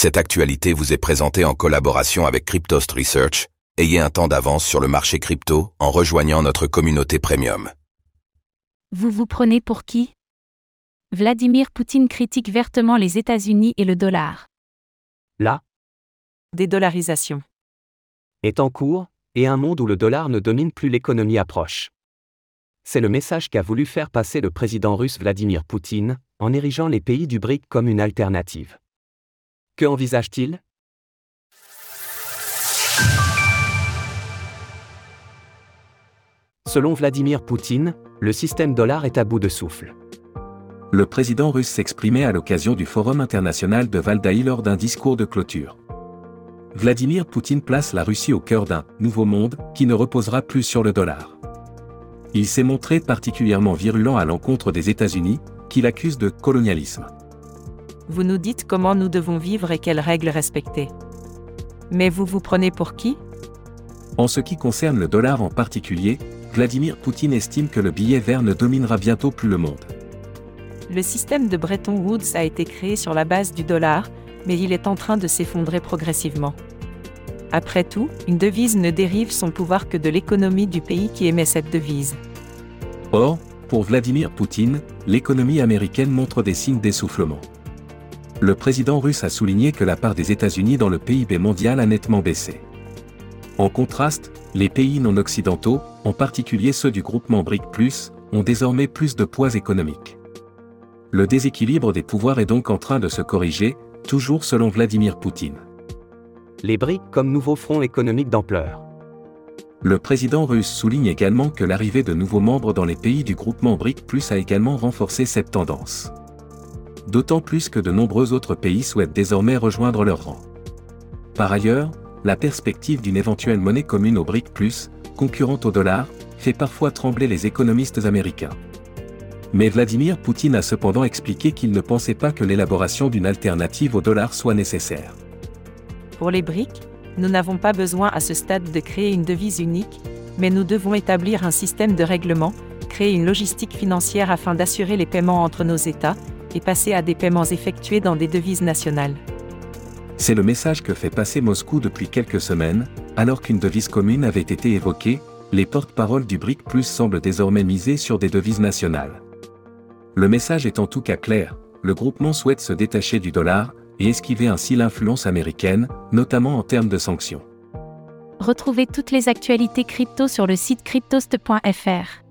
Cette actualité vous est présentée en collaboration avec Cryptost Research. Ayez un temps d'avance sur le marché crypto en rejoignant notre communauté premium. Vous vous prenez pour qui? Vladimir Poutine critique vertement les États-Unis et le dollar. La Dédollarisation. est en cours, et un monde où le dollar ne domine plus l'économie approche. C'est le message qu'a voulu faire passer le président russe Vladimir Poutine, en érigeant les pays du BRIC comme une alternative. Que envisage-t-il? Selon Vladimir Poutine, le système dollar est à bout de souffle. Le président russe s'exprimait à l'occasion du Forum international de Valdaï lors d'un discours de clôture. Vladimir Poutine place la Russie au cœur d'un nouveau monde qui ne reposera plus sur le dollar. Il s'est montré particulièrement virulent à l'encontre des États-Unis, qu'il accuse de colonialisme. Vous nous dites comment nous devons vivre et quelles règles respecter. Mais vous vous prenez pour qui? En ce qui concerne le dollar en particulier, Vladimir Poutine estime que le billet vert ne dominera bientôt plus le monde. Le système de Bretton Woods a été créé sur la base du dollar, mais il est en train de s'effondrer progressivement. Après tout, une devise ne dérive son pouvoir que de l'économie du pays qui émet cette devise. Or, pour Vladimir Poutine, l'économie américaine montre des signes d'essoufflement. Le président russe a souligné que la part des États-Unis dans le PIB mondial a nettement baissé. En contraste, les pays non occidentaux, en particulier ceux du groupement BRIC+, ont désormais plus de poids économique. Le déséquilibre des pouvoirs est donc en train de se corriger, toujours selon Vladimir Poutine. Les BRIC comme nouveau front économique d'ampleur. Le président russe souligne également que l'arrivée de nouveaux membres dans les pays du groupement BRIC a également renforcé cette tendance. D'autant plus que de nombreux autres pays souhaitent désormais rejoindre leur rang. Par ailleurs, la perspective d'une éventuelle monnaie commune au BRIC, concurrente au dollar, fait parfois trembler les économistes américains. Mais Vladimir Poutine a cependant expliqué qu'il ne pensait pas que l'élaboration d'une alternative au dollar soit nécessaire. Pour les briques, nous n'avons pas besoin à ce stade de créer une devise unique, mais nous devons établir un système de règlement, créer une logistique financière afin d'assurer les paiements entre nos États, et passer à des paiements effectués dans des devises nationales. C'est le message que fait passer Moscou depuis quelques semaines, alors qu'une devise commune avait été évoquée, les porte-paroles du BRIC Plus semblent désormais miser sur des devises nationales. Le message est en tout cas clair, le groupement souhaite se détacher du dollar, et esquiver ainsi l'influence américaine, notamment en termes de sanctions. Retrouvez toutes les actualités crypto sur le site cryptost.fr.